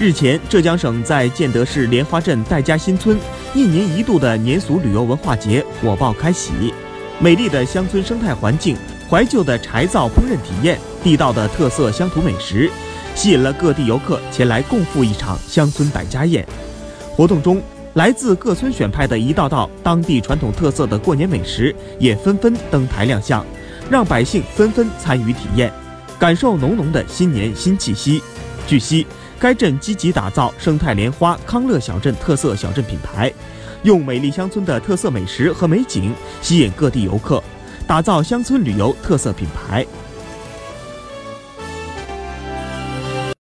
日前，浙江省在建德市莲花镇戴家新村一年一度的年俗旅游文化节火爆开启。美丽的乡村生态环境、怀旧的柴灶烹饪体验、地道的特色乡土美食，吸引了各地游客前来共赴一场乡村百家宴。活动中，来自各村选派的一道道当地传统特色的过年美食也纷纷登台亮相，让百姓纷纷参与体验，感受浓浓的新年新气息。据悉。该镇积极打造生态莲花康乐小镇特色小镇品牌，用美丽乡村的特色美食和美景吸引各地游客，打造乡村旅游特色品牌。